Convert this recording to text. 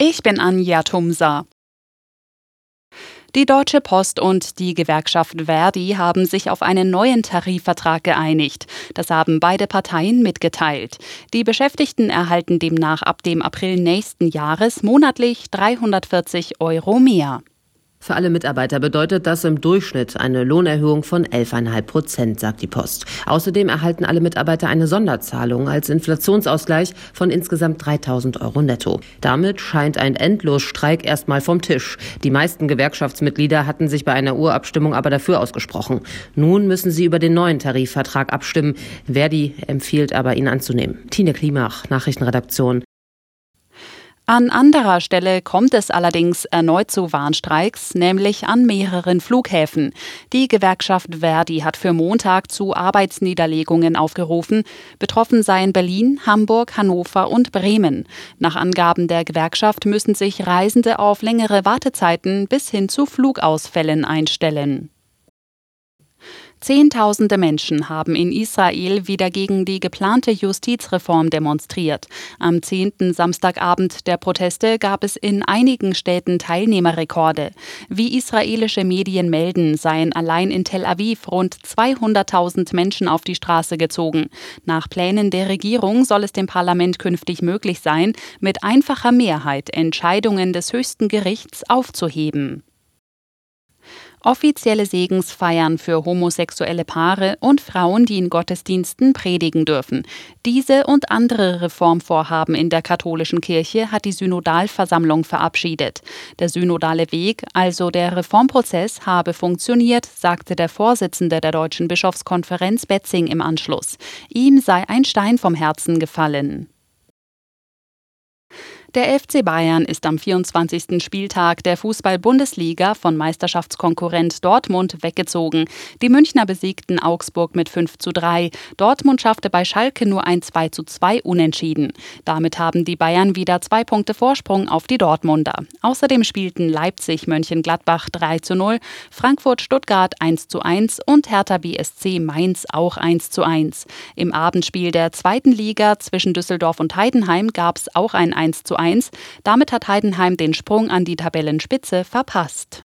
Ich bin Anja Tumsa. Die Deutsche Post und die Gewerkschaft Verdi haben sich auf einen neuen Tarifvertrag geeinigt. Das haben beide Parteien mitgeteilt. Die Beschäftigten erhalten demnach ab dem April nächsten Jahres monatlich 340 Euro mehr. Für alle Mitarbeiter bedeutet das im Durchschnitt eine Lohnerhöhung von 11,5 Prozent, sagt die Post. Außerdem erhalten alle Mitarbeiter eine Sonderzahlung als Inflationsausgleich von insgesamt 3000 Euro netto. Damit scheint ein Endlosstreik erstmal vom Tisch. Die meisten Gewerkschaftsmitglieder hatten sich bei einer Urabstimmung aber dafür ausgesprochen. Nun müssen sie über den neuen Tarifvertrag abstimmen. Verdi empfiehlt aber, ihn anzunehmen. Tine Klimach, Nachrichtenredaktion. An anderer Stelle kommt es allerdings erneut zu Warnstreiks, nämlich an mehreren Flughäfen. Die Gewerkschaft Verdi hat für Montag zu Arbeitsniederlegungen aufgerufen. Betroffen seien Berlin, Hamburg, Hannover und Bremen. Nach Angaben der Gewerkschaft müssen sich Reisende auf längere Wartezeiten bis hin zu Flugausfällen einstellen. Zehntausende Menschen haben in Israel wieder gegen die geplante Justizreform demonstriert. Am zehnten Samstagabend der Proteste gab es in einigen Städten Teilnehmerrekorde. Wie israelische Medien melden, seien allein in Tel Aviv rund 200.000 Menschen auf die Straße gezogen. Nach Plänen der Regierung soll es dem Parlament künftig möglich sein, mit einfacher Mehrheit Entscheidungen des höchsten Gerichts aufzuheben offizielle Segensfeiern für homosexuelle Paare und Frauen, die in Gottesdiensten predigen dürfen. Diese und andere Reformvorhaben in der katholischen Kirche hat die Synodalversammlung verabschiedet. Der synodale Weg, also der Reformprozess, habe funktioniert, sagte der Vorsitzende der Deutschen Bischofskonferenz Betzing im Anschluss. Ihm sei ein Stein vom Herzen gefallen. Der FC Bayern ist am 24. Spieltag der Fußball-Bundesliga von Meisterschaftskonkurrent Dortmund weggezogen. Die Münchner besiegten Augsburg mit 5 zu 3. Dortmund schaffte bei Schalke nur ein 2 zu 2 Unentschieden. Damit haben die Bayern wieder zwei Punkte Vorsprung auf die Dortmunder. Außerdem spielten Leipzig Mönchengladbach 3 zu 0, Frankfurt Stuttgart 1 zu 1 und Hertha BSC Mainz auch 1 zu 1. Im Abendspiel der zweiten Liga zwischen Düsseldorf und Heidenheim gab es auch ein 1 zu 1. Damit hat Heidenheim den Sprung an die Tabellenspitze verpasst.